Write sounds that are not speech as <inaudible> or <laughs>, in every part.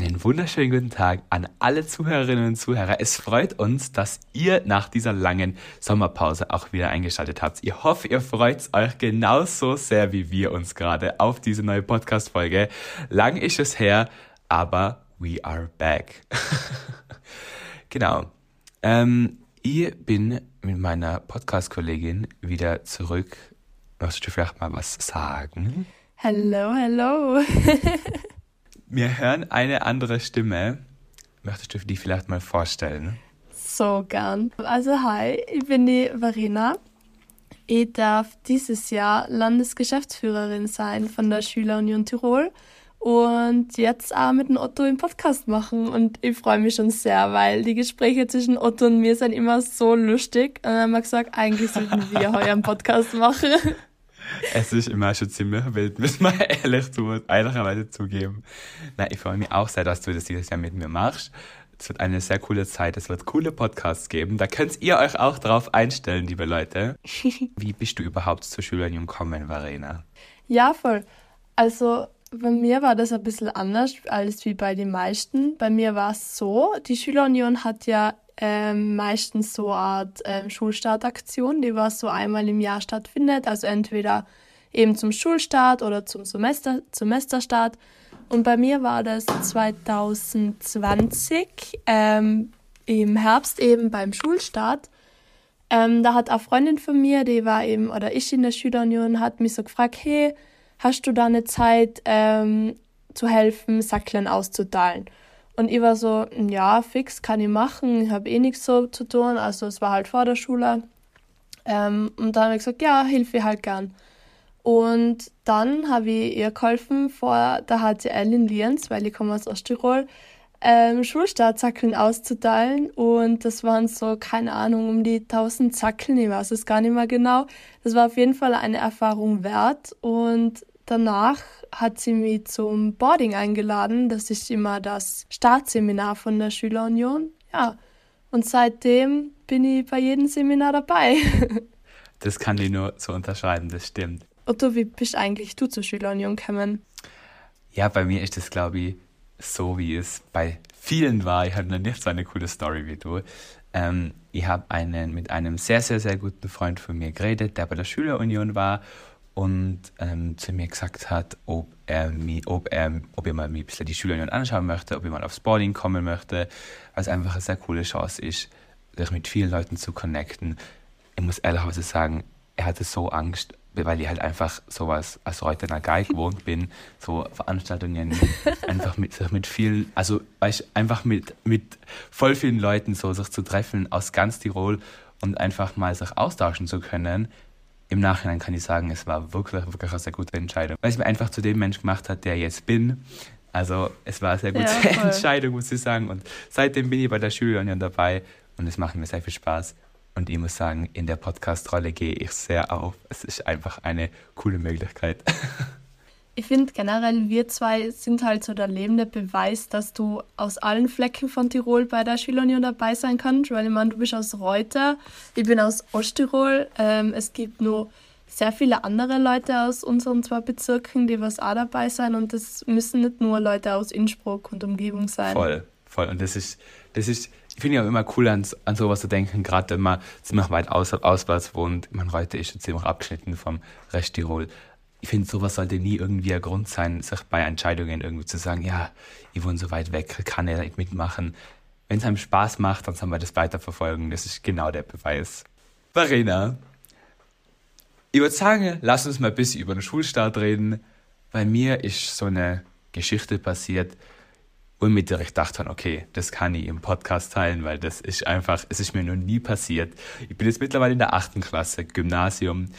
Einen wunderschönen guten Tag an alle Zuhörerinnen und Zuhörer. Es freut uns, dass ihr nach dieser langen Sommerpause auch wieder eingeschaltet habt. Ich hoffe, ihr freut euch genauso sehr wie wir uns gerade auf diese neue Podcast-Folge. Lang ist es her, aber we are back. <laughs> genau. Ähm, ich bin mit meiner Podcast-Kollegin wieder zurück. Möchtest du vielleicht mal was sagen? Hello, hello. <laughs> Wir hören eine andere Stimme. Möchtest du die vielleicht mal vorstellen? So gern. Also hi, ich bin die Verena. Ich darf dieses Jahr Landesgeschäftsführerin sein von der Schülerunion Tirol und jetzt auch mit dem Otto im Podcast machen. Und ich freue mich schon sehr, weil die Gespräche zwischen Otto und mir sind immer so lustig. Und dann haben wir gesagt, eigentlich sollten wir <laughs> heute einen Podcast machen. Es ist immer schon ziemlich wild, muss man <laughs> ehrlich zu, ehrlicherweise zugeben. Nein, ich freue mich auch sehr, dass du das dieses Jahr mit mir machst. Es wird eine sehr coole Zeit. Es wird coole Podcasts geben. Da könnt ihr euch auch drauf einstellen, liebe Leute. <laughs> Wie bist du überhaupt zur Schülerunion gekommen, Verena? Ja, voll. Also bei mir war das ein bisschen anders als wie bei den meisten. Bei mir war es so, die Schülerunion hat ja ähm, meistens so eine Art ähm, Schulstartaktion, die was so einmal im Jahr stattfindet. Also entweder eben zum Schulstart oder zum Semester, Semesterstart. Und bei mir war das 2020 ähm, im Herbst eben beim Schulstart. Ähm, da hat eine Freundin von mir, die war eben, oder ich in der Schülerunion, hat mich so gefragt, hey, hast du da eine Zeit ähm, zu helfen, Sackeln auszuteilen? Und ich war so, ja, fix, kann ich machen, ich habe eh nichts so zu tun, also es war halt vor der Schule. Ähm, und dann habe ich gesagt, ja, hilf ich halt gern. Und dann habe ich ihr geholfen vor der HTL in Lienz, weil ich komme aus Osttirol, ähm, Schulstartsackeln auszuteilen. Und das waren so, keine Ahnung, um die 1000 Zackeln, ich weiß es gar nicht mehr genau. Das war auf jeden Fall eine Erfahrung wert. Und danach hat sie mich zum Boarding eingeladen. Das ist immer das Startseminar von der Schülerunion. Ja, und seitdem bin ich bei jedem Seminar dabei. <laughs> das kann ich nur so unterschreiben, das stimmt. Otto, wie bist eigentlich du zur Schülerunion gekommen? Ja, bei mir ist das, glaube ich, so wie es bei vielen war. Ich habe noch nicht so eine coole Story wie du. Ähm, ich habe einen mit einem sehr, sehr, sehr guten Freund von mir geredet, der bei der Schülerunion war und ähm, zu mir gesagt hat, ob er, mich, ob er, ob er mal ein bisschen die Schülerunion anschauen möchte, ob er mal aufs Boarding kommen möchte, weil es einfach eine sehr coole Chance ist, sich mit vielen Leuten zu connecten. Ich muss ehrlicherweise sagen, er hatte so Angst, weil ich halt einfach sowas als Reutener Guy <laughs> gewohnt bin, so Veranstaltungen einfach mit, mit vielen, also weißt, einfach mit, mit voll vielen Leuten so sich zu treffen aus ganz Tirol und einfach mal sich austauschen zu können im Nachhinein kann ich sagen, es war wirklich, wirklich eine sehr gute Entscheidung, weil es mir einfach zu dem Mensch gemacht hat, der ich jetzt bin. Also es war eine sehr gute ja, <laughs> Entscheidung, muss ich sagen. Und seitdem bin ich bei der Schülerunion dabei und es macht mir sehr viel Spaß. Und ich muss sagen, in der Podcast-Rolle gehe ich sehr auf. Es ist einfach eine coole Möglichkeit. <laughs> Ich finde generell, wir zwei sind halt so der lebende Beweis, dass du aus allen Flecken von Tirol bei der Schülerunion dabei sein kannst. Weil ich meine, du bist aus Reuter, ich bin aus Osttirol. Ähm, es gibt nur sehr viele andere Leute aus unseren zwei Bezirken, die was auch dabei sein. Und das müssen nicht nur Leute aus Innsbruck und Umgebung sein. Voll, voll. Und das ist, das ist ich finde ja immer cool an, an sowas zu denken, gerade wenn man ziemlich weit aus, auswärts wohnt. Man Reuter ist ziemlich abgeschnitten vom Rest Tirol ich finde, sowas sollte nie irgendwie ein Grund sein, sich bei Entscheidungen irgendwie zu sagen, ja, ich wohne so weit weg, kann er nicht mitmachen. Wenn es einem Spaß macht, dann soll man das weiterverfolgen. Das ist genau der Beweis. Verena, ich würde sagen, lass uns mal ein bisschen über den Schulstart reden. Bei mir ist so eine Geschichte passiert, wo ich mir direkt dachte, okay, das kann ich im Podcast teilen, weil das ist einfach, es ist mir noch nie passiert. Ich bin jetzt mittlerweile in der achten Klasse, Gymnasium.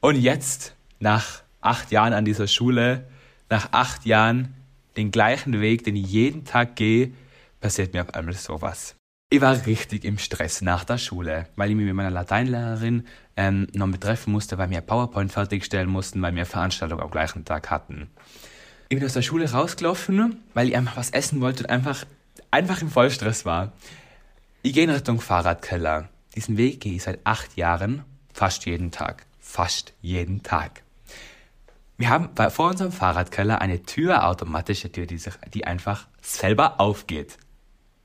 Und jetzt, nach acht Jahren an dieser Schule, nach acht Jahren den gleichen Weg, den ich jeden Tag gehe, passiert mir auf einmal sowas. Ich war richtig im Stress nach der Schule, weil ich mich mit meiner Lateinlehrerin ähm, noch mit treffen musste, weil wir PowerPoint fertigstellen mussten, weil wir Veranstaltungen am gleichen Tag hatten. Ich bin aus der Schule rausgelaufen, weil ich einfach was essen wollte und einfach, einfach im Vollstress war. Ich gehe in Richtung Fahrradkeller. Diesen Weg gehe ich seit acht Jahren, fast jeden Tag. Fast jeden Tag. Wir haben bei, vor unserem Fahrradkeller eine Tür, automatische Tür, die, sich, die einfach selber aufgeht.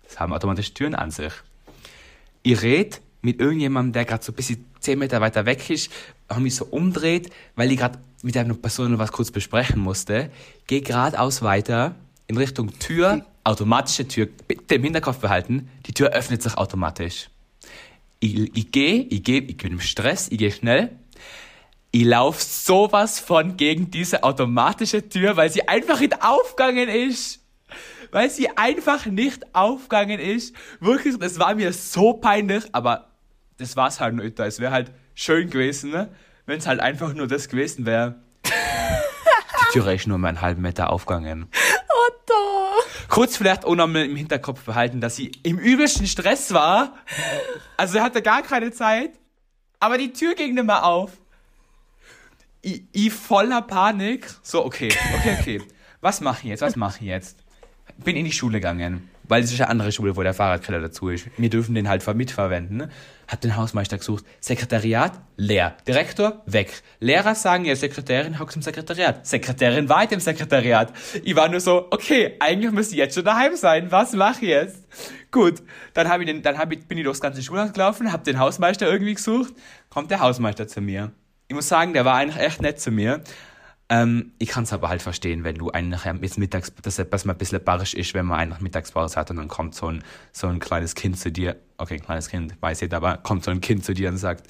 Das haben automatische Türen an sich. Ich rede mit irgendjemandem, der gerade so ein bisschen 10 Meter weiter weg ist, habe mich so umdreht, weil ich gerade mit einer Person was kurz besprechen musste, gehe geradeaus weiter in Richtung Tür, automatische Tür, bitte im Hinterkopf behalten, die Tür öffnet sich automatisch. Ich, ich gehe, ich gehe, ich bin im Stress, ich gehe schnell, ich laufe sowas von gegen diese automatische Tür, weil sie einfach nicht aufgegangen ist. Weil sie einfach nicht aufgegangen ist. Wirklich, das war mir so peinlich, aber das war's halt nicht. Es wäre halt schön gewesen, ne? wenn es halt einfach nur das gewesen wäre. Die Tür ist nur mal einen halben Meter aufgegangen. Otto! Kurz vielleicht auch noch mal im Hinterkopf behalten, dass sie im übelsten Stress war. Also er hatte gar keine Zeit. Aber die Tür ging nicht mehr auf ich, ich voller Panik. So, okay, okay, okay. Was mache ich jetzt? Was mache ich jetzt? Bin in die Schule gegangen, weil es ist eine andere Schule, wo der Fahrradkeller dazu ist. Wir dürfen den halt mitverwenden. Hab den Hausmeister gesucht. Sekretariat, leer. Direktor, weg. Lehrer sagen, ja, Sekretärin, hockst im Sekretariat. Sekretärin war im Sekretariat. Ich war nur so, okay, eigentlich müsste ich jetzt schon daheim sein. Was mache ich jetzt? Gut, dann, hab ich den, dann hab ich, bin ich durchs ganze Schulhaus gelaufen, hab den Hausmeister irgendwie gesucht. Kommt der Hausmeister zu mir ich muss sagen, der war eigentlich echt nett zu mir. Ähm, ich kann es aber halt verstehen, wenn du eigentlich jetzt mittags, dass, dass man ein bisschen barrisch ist, wenn man eigentlich Mittagspause hat und dann kommt so ein, so ein kleines Kind zu dir, okay, ein kleines Kind, weiß ich, aber kommt so ein Kind zu dir und sagt,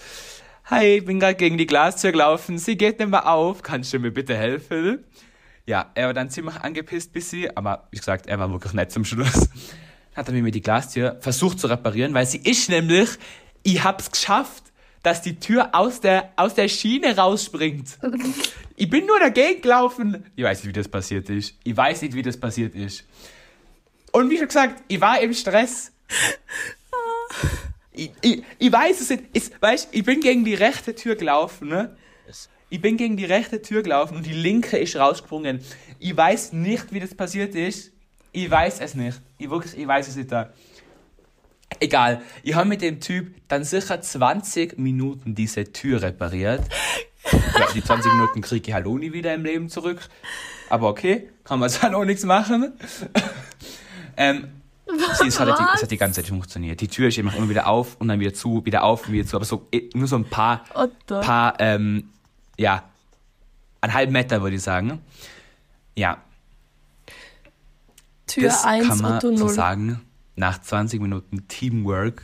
Hi, ich bin gerade gegen die Glastür gelaufen, sie geht nicht mehr auf, kannst du mir bitte helfen? Ja, er war dann ziemlich angepisst bis sie, aber wie gesagt, er war wirklich nett zum Schluss. Hat er mir die Glastür versucht zu reparieren, weil sie ist nämlich, ich hab's geschafft, dass die Tür aus der, aus der Schiene rausspringt. Ich bin nur dagegen gelaufen. Ich weiß nicht, wie das passiert ist. Ich weiß nicht, wie das passiert ist. Und wie schon gesagt, ich war im Stress. Ich, ich, ich weiß es nicht. Ich, weißt, ich bin gegen die rechte Tür gelaufen, ne? Ich bin gegen die rechte Tür gelaufen und die linke ist rausgesprungen. Ich weiß nicht, wie das passiert ist. Ich weiß es nicht. Ich, wirklich, ich weiß es nicht. Da. Egal, ich habe mit dem Typ dann sicher 20 Minuten diese Tür repariert. Ja, die 20 Minuten kriege ich halt nie wieder im Leben zurück. Aber okay, kann man <laughs> dann auch nichts machen. <laughs> ähm, sie, es, hat die, es hat die ganze Zeit funktioniert. Die Tür ist immer wieder auf und dann wieder zu, wieder auf und wieder zu. Aber so, eh, nur so ein paar, Otto. paar ähm, ja, einen halben Meter würde ich sagen. Ja. Tür 1, kann man Otto 0. so sagen nach 20 Minuten Teamwork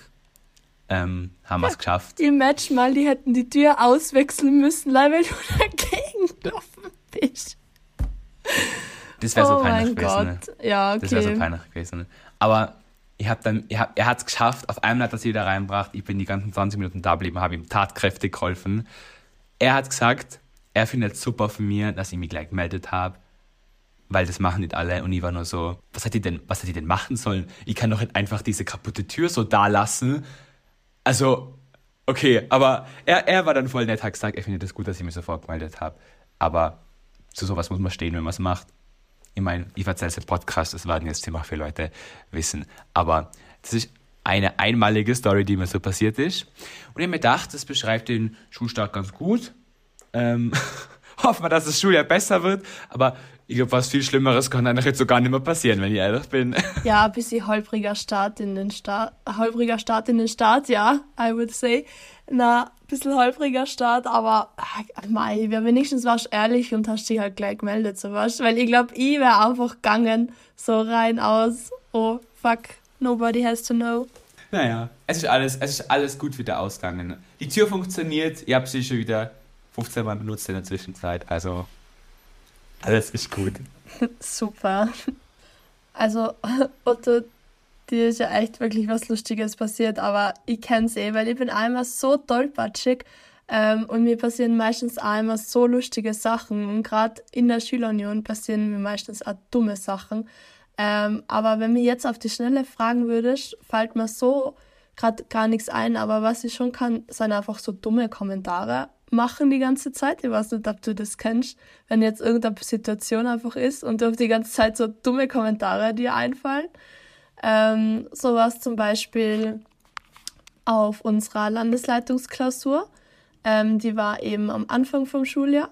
ähm, haben wir es geschafft. Die Match mal, die hätten die Tür auswechseln müssen, weil du dagegen gelaufen bist. Das wäre so oh peinlich gewesen. Ne? Ja, okay. Das wäre so peinlich gewesen. Aber ich hab dann, ich hab, er hat es geschafft. Auf einmal hat er sie wieder reingebracht. Ich bin die ganzen 20 Minuten da geblieben, habe ihm tatkräftig geholfen. Er hat gesagt, er findet es super von mir, dass ich mich gleich gemeldet habe weil das machen nicht alle. Und ich war nur so, was hat die denn, was hat die denn machen sollen? Ich kann doch nicht einfach diese kaputte Tür so da lassen. Also, okay, aber er, er war dann voll nett, hat gesagt, er findet es das gut, dass ich mich sofort gemeldet habe. Aber zu sowas muss man stehen, wenn man es macht. Ich meine, ich erzähle es im Podcast, das werden jetzt ziemlich viele Leute wissen. Aber das ist eine einmalige Story, die mir so passiert ist. Und ich habe mir gedacht, das beschreibt den Schulstart ganz gut. Ähm, <laughs> hoffen wir, dass das Schuljahr besser wird. Aber ich glaube, was viel Schlimmeres kann eigentlich jetzt so gar nicht mehr passieren, wenn ich ehrlich bin. <laughs> Ja, ein bisschen holpriger Start in den Start, holpriger Start in den Start, ja, I would say. Na, ein bisschen holpriger Start, aber ah, mei, wer wenigstens warst ehrlich und hast dich halt gleich gemeldet, so was. Weil ich glaube, ich wäre einfach gegangen, so rein aus, oh fuck, nobody has to know. Naja, es ist alles, es ist alles gut wieder ausgegangen. Die Tür funktioniert, ihr habt sie schon wieder 15 Mal benutzt in der Zwischenzeit, also alles ist gut. <laughs> Super. Also, <laughs> Otto, dir ist ja echt wirklich was Lustiges passiert, aber ich kenne es eh, weil ich bin einmal so tollpatschig ähm, und mir passieren meistens einmal so lustige Sachen und gerade in der Schülerunion passieren mir meistens auch dumme Sachen. Ähm, aber wenn mir jetzt auf die Schnelle fragen würdest, fällt mir so gerade gar nichts ein, aber was ich schon kann, sind einfach so dumme Kommentare machen die ganze Zeit. Ich weiß nicht, ob du das kennst, wenn jetzt irgendeine Situation einfach ist und du auf die ganze Zeit so dumme Kommentare dir einfallen. Ähm, so was zum Beispiel auf unserer Landesleitungsklausur. Ähm, die war eben am Anfang vom Schuljahr.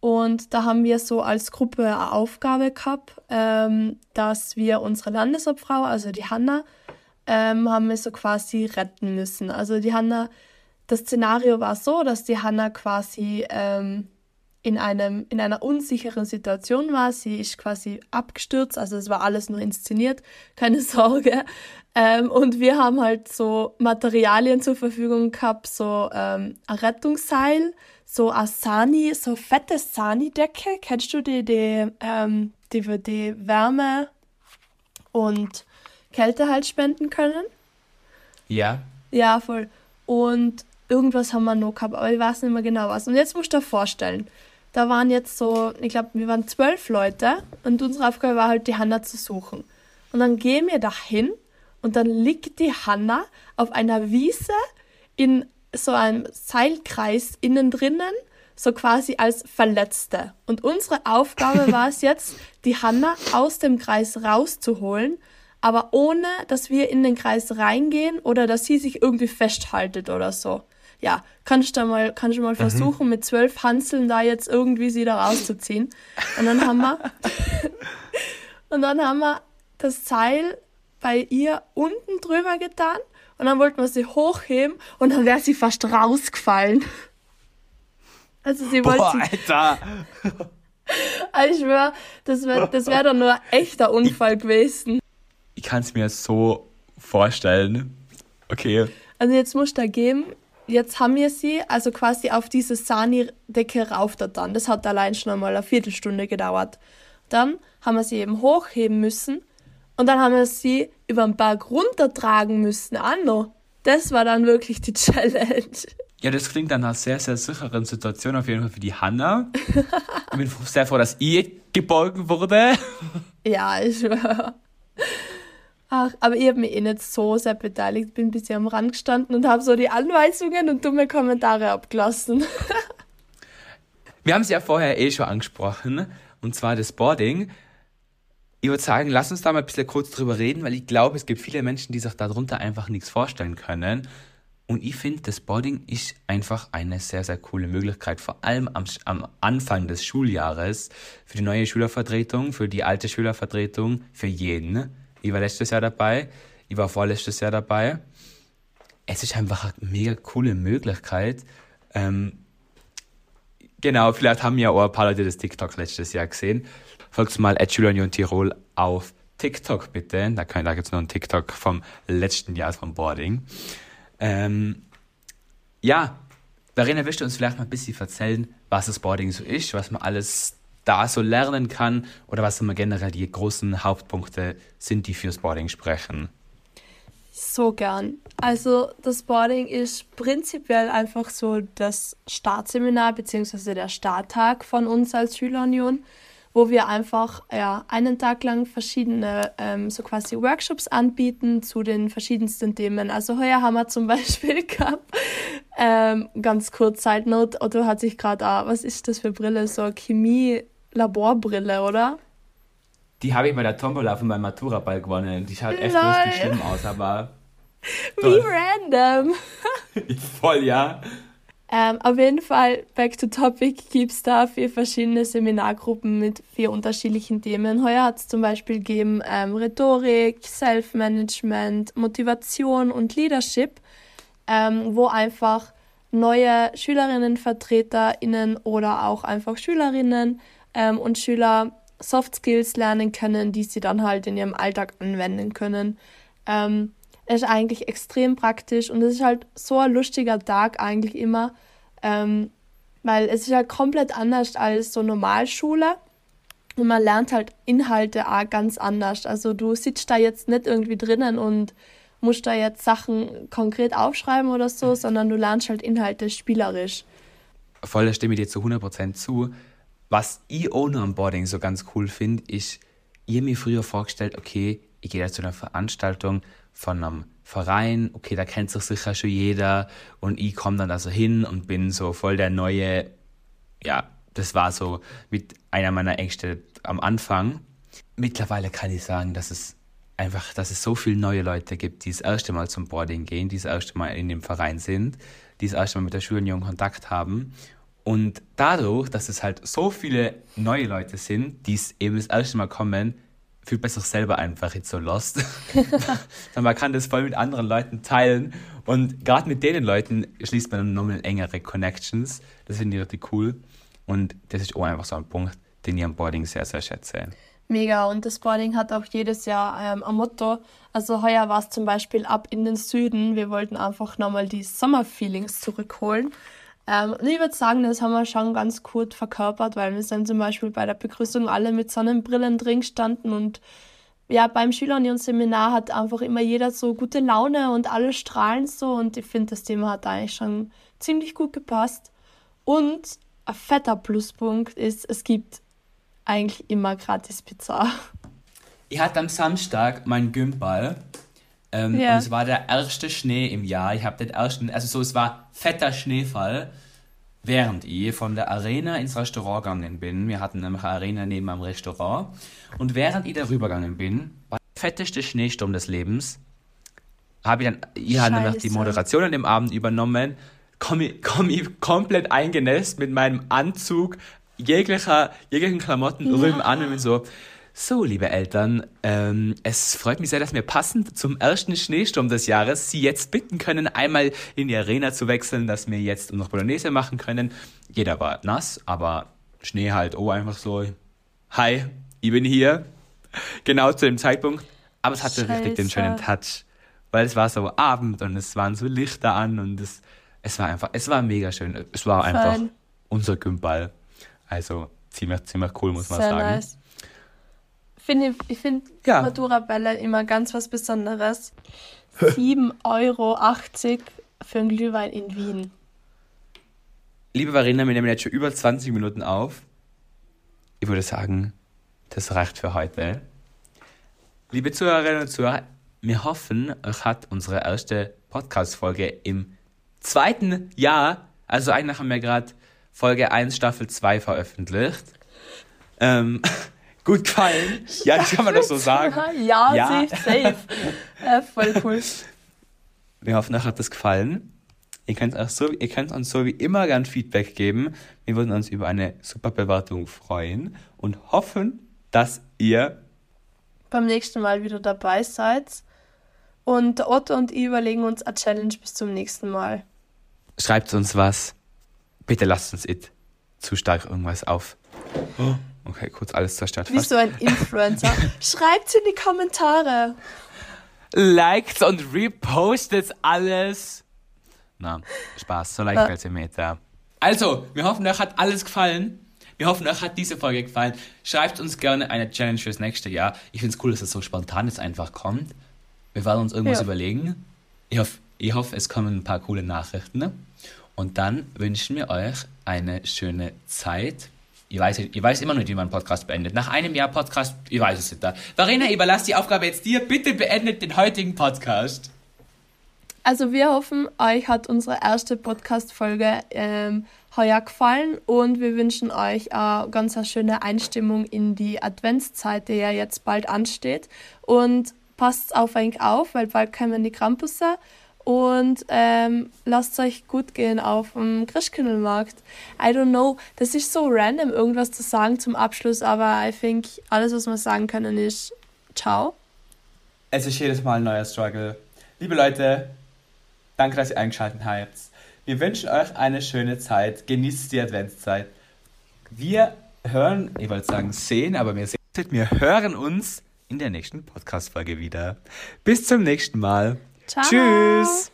Und da haben wir so als Gruppe eine Aufgabe gehabt, ähm, dass wir unsere Landesobfrau, also die Hanna, ähm, haben wir so quasi retten müssen. Also die Hanna, das Szenario war so, dass die Hanna quasi ähm, in, einem, in einer unsicheren Situation war. Sie ist quasi abgestürzt, also es war alles nur inszeniert, <laughs> keine Sorge. Ähm, und wir haben halt so Materialien zur Verfügung gehabt, so ähm, ein Rettungsseil, so eine Sani, so fette Sani-Decke. Kennst du die, die, ähm, die für die Wärme und Kälte halt spenden können? Ja. Ja, voll. Und irgendwas haben wir noch gehabt, aber ich weiß nicht mehr genau was. Und jetzt musst du dir vorstellen, da waren jetzt so, ich glaube, wir waren zwölf Leute und unsere Aufgabe war halt, die Hanna zu suchen. Und dann gehen wir dahin und dann liegt die Hanna auf einer Wiese in so einem Seilkreis innen drinnen, so quasi als Verletzte. Und unsere Aufgabe <laughs> war es jetzt, die Hanna aus dem Kreis rauszuholen, aber ohne, dass wir in den Kreis reingehen oder dass sie sich irgendwie festhaltet oder so ja, kannst du mal, kannst du mal mhm. versuchen, mit zwölf Hanseln da jetzt irgendwie sie da rauszuziehen. Und dann haben wir, <laughs> und dann haben wir das Seil bei ihr unten drüber getan und dann wollten wir sie hochheben und dann wäre sie fast rausgefallen. Also sie wollte. Boah, Alter! <laughs> Also ich schwör, das wäre das wär doch nur ein echter Unfall gewesen. Ich kann es mir so vorstellen. Okay. Also jetzt muss da geben, jetzt haben wir sie also quasi auf diese Sani-Decke rauf da dann. Das hat allein schon einmal eine Viertelstunde gedauert. Dann haben wir sie eben hochheben müssen und dann haben wir sie über den Berg runtertragen müssen. Anno. Das war dann wirklich die <laughs> Challenge. Ja, das klingt dann nach einer sehr, sehr sicheren Situation auf jeden Fall für die Hanna. ich bin sehr froh, dass ihr geborgen wurde. <laughs> Ja, ich schwöre. Ach, aber ich habe mich eh nicht so sehr beteiligt, bin ein bisschen am Rand gestanden und habe so die Anweisungen und dumme Kommentare abgelassen. <laughs> Wir haben es ja vorher eh schon angesprochen, und zwar das Boarding. Ich würde sagen, lass uns da mal ein bisschen kurz drüber reden, weil ich glaube, es gibt viele Menschen, die sich darunter einfach nichts vorstellen können. Und ich finde, das Boarding ist einfach eine sehr, sehr coole Möglichkeit, vor allem am, am Anfang des Schuljahres, für die neue Schülervertretung, für die alte Schülervertretung, für jeden ich war letztes Jahr dabei. Ich war vorletztes Jahr dabei. Es ist einfach eine mega coole Möglichkeit. Ähm, genau, vielleicht haben ja auch ein paar Leute das TikTok letztes Jahr gesehen. Folgt mal at Union Tirol auf TikTok bitte. Da, da gibt es noch einen TikTok vom letzten Jahr vom Boarding. Ähm, ja, Verena, willst du uns vielleicht mal ein bisschen erzählen, was das Boarding so ist, was man alles da so lernen kann oder was immer generell die großen Hauptpunkte sind, die fürs Boarding sprechen? So gern. Also das Boarding ist prinzipiell einfach so das Startseminar bzw. der Starttag von uns als Schülerunion, wo wir einfach ja, einen Tag lang verschiedene ähm, so quasi Workshops anbieten zu den verschiedensten Themen. Also heuer haben wir zum <laughs> Beispiel gehabt, ähm, ganz kurz Side Note, Otto hat sich gerade, was ist das für Brille, so Chemie Laborbrille, oder? Die habe ich bei der Tombola von meinem Matura-Ball gewonnen. Die schaut echt Lol. richtig schlimm aus, aber. Wie random. <laughs> Voll, ja. Ähm, auf jeden Fall, back to topic, gibt es da vier verschiedene Seminargruppen mit vier unterschiedlichen Themen. Heuer hat es zum Beispiel gegeben ähm, Rhetorik, Self-Management, Motivation und Leadership, ähm, wo einfach neue Schülerinnen, VertreterInnen oder auch einfach Schülerinnen ähm, und Schüler Soft Skills lernen können, die sie dann halt in ihrem Alltag anwenden können. Ähm, ist eigentlich extrem praktisch und es ist halt so ein lustiger Tag eigentlich immer, ähm, weil es ist halt komplett anders als so Normalschule und man lernt halt Inhalte auch ganz anders. Also du sitzt da jetzt nicht irgendwie drinnen und musst da jetzt Sachen konkret aufschreiben oder so, sondern du lernst halt Inhalte spielerisch. Voll, da stimme ich dir zu 100% zu. Was ich auch noch am Boarding so ganz cool finde, ist, ich mir früher vorgestellt, okay, ich gehe da zu einer Veranstaltung von einem Verein, okay, da kennt sich sicher schon jeder und ich komme dann da so hin und bin so voll der neue, ja, das war so mit einer meiner Ängste am Anfang. Mittlerweile kann ich sagen, dass es einfach, dass es so viele neue Leute gibt, die das erste Mal zum Boarding gehen, die das erste Mal in dem Verein sind, die das erste Mal mit der Schulunion Kontakt haben Und dadurch, dass es halt so viele neue Leute sind, die es eben das erste Mal kommen, fühlt man sich selber einfach jetzt so lost. <laughs> <laughs> man kann das voll mit anderen Leuten teilen. Und gerade mit denen Leuten schließt man nochmal engere Connections. Das finde ich richtig cool. Und das ist auch einfach so ein Punkt, den ich am Boarding sehr, sehr schätze. Mega. Und das Boarding hat auch jedes Jahr ähm, ein Motto. Also heuer war es zum Beispiel ab in den Süden. Wir wollten einfach nochmal die Sommerfeelings zurückholen. Ähm, und ich würde sagen, das haben wir schon ganz gut verkörpert, weil wir sind zum Beispiel bei der Begrüßung alle mit Sonnenbrillen drin gestanden und ja, beim Schülerunion-Seminar hat einfach immer jeder so gute Laune und alle strahlen so und ich finde, das Thema hat eigentlich schon ziemlich gut gepasst. Und ein fetter Pluspunkt ist, es gibt eigentlich immer gratis Pizza. Ich hatte am Samstag meinen Gymball. Ähm, ja. Und es war der erste Schnee im Jahr. Ich habe den ersten, also so, es war fetter Schneefall, während ich von der Arena ins Restaurant gegangen bin. Wir hatten nämlich eine Arena neben am Restaurant. Und während ich darüber gegangen bin, war der fetteste Schneesturm des Lebens. Habe ich dann, ich habe nämlich die Moderation an dem Abend übernommen, komme ich, komm ich komplett eingenässt mit meinem Anzug, jeglicher, jeglichen Klamotten ja. rüben an und bin so, so, liebe Eltern, ähm, es freut mich sehr, dass wir passend zum ersten Schneesturm des Jahres Sie jetzt bitten können, einmal in die Arena zu wechseln, dass wir jetzt noch Bolognese machen können. Jeder war nass, aber Schnee halt, oh, einfach so, hi, ich bin hier. <laughs> Genau zu dem Zeitpunkt. Aber es hatte Scheiße. richtig den schönen Touch, weil es war so Abend und es waren so Lichter an und es, es war einfach, es war mega schön. Es war einfach Fein. unser Gymball. Also ziemlich, ziemlich cool, muss man Sehr sagen. Nice. Find ich ich finde ja. Matura-Bälle immer ganz was Besonderes. <laughs> 7,80 Euro für einen Glühwein in Wien. Liebe Verena, wir nehmen jetzt schon über 20 Minuten auf. Ich würde sagen, das reicht für heute. Liebe Zuhörerinnen und Zuhörer, wir hoffen, euch hat unsere erste Podcast-Folge im zweiten Jahr, also eigentlich haben wir gerade Folge 1, Staffel 2 veröffentlicht. Ähm, <laughs> gut gefallen. <laughs> Ja, das kann man doch so sagen. <laughs> Ja, ja. safe, <laughs> safe. äh, voll cool. Wir hoffen, euch hat das gefallen. Ihr könnt, auch so, ihr könnt uns so wie immer gern Feedback geben. Wir würden uns über eine super Bewertung freuen und hoffen, dass ihr beim nächsten Mal wieder dabei seid. Und Otto und ich überlegen uns eine Challenge bis zum nächsten Mal. Schreibt uns was. Bitte lasst uns it zu stark irgendwas auf. Oh, okay, kurz alles zerstört. Wie so ein Influencer. <laughs> Schreibt's in die Kommentare. Liked und repostet alles. Na, Spaß, so leicht als Meter. Also, wir hoffen, euch hat alles gefallen. Wir hoffen, euch hat diese Folge gefallen. Schreibt uns gerne eine Challenge fürs nächste Jahr. Ich finde es cool, dass es so spontan jetzt einfach kommt. Wir werden uns irgendwas ja. überlegen. Ich hoffe, ich hoffe, es kommen ein paar coole Nachrichten. Und dann wünschen wir euch eine schöne Zeit. Ich weiß, ich weiß immer nicht, wie man einen Podcast beendet. Nach einem Jahr Podcast, ich weiß es nicht. Verena, ich überlasse die Aufgabe jetzt dir. Bitte beendet den heutigen Podcast. Also wir hoffen, euch hat unsere erste Podcast-Folge ähm, heuer gefallen und wir wünschen euch eine ganz schöne Einstimmung in die Adventszeit, die ja jetzt bald ansteht. Und passt auf euch auf, weil bald kommen die Krampusse und ähm, lasst euch gut gehen auf dem Christkindlmarkt. I don't know, das ist so random, irgendwas zu sagen zum Abschluss, aber I think alles, was wir sagen können, ist ciao. Es ist jedes Mal ein neuer Struggle. Liebe Leute, danke, dass ihr eingeschaltet habt. Wir wünschen euch eine schöne Zeit. Genießt die Adventszeit. Wir hören, ich wollte sagen sehen, aber wir sehen, wir hören uns in der nächsten Podcast-Folge wieder. Bis zum nächsten Mal. Ciao. Tschüss.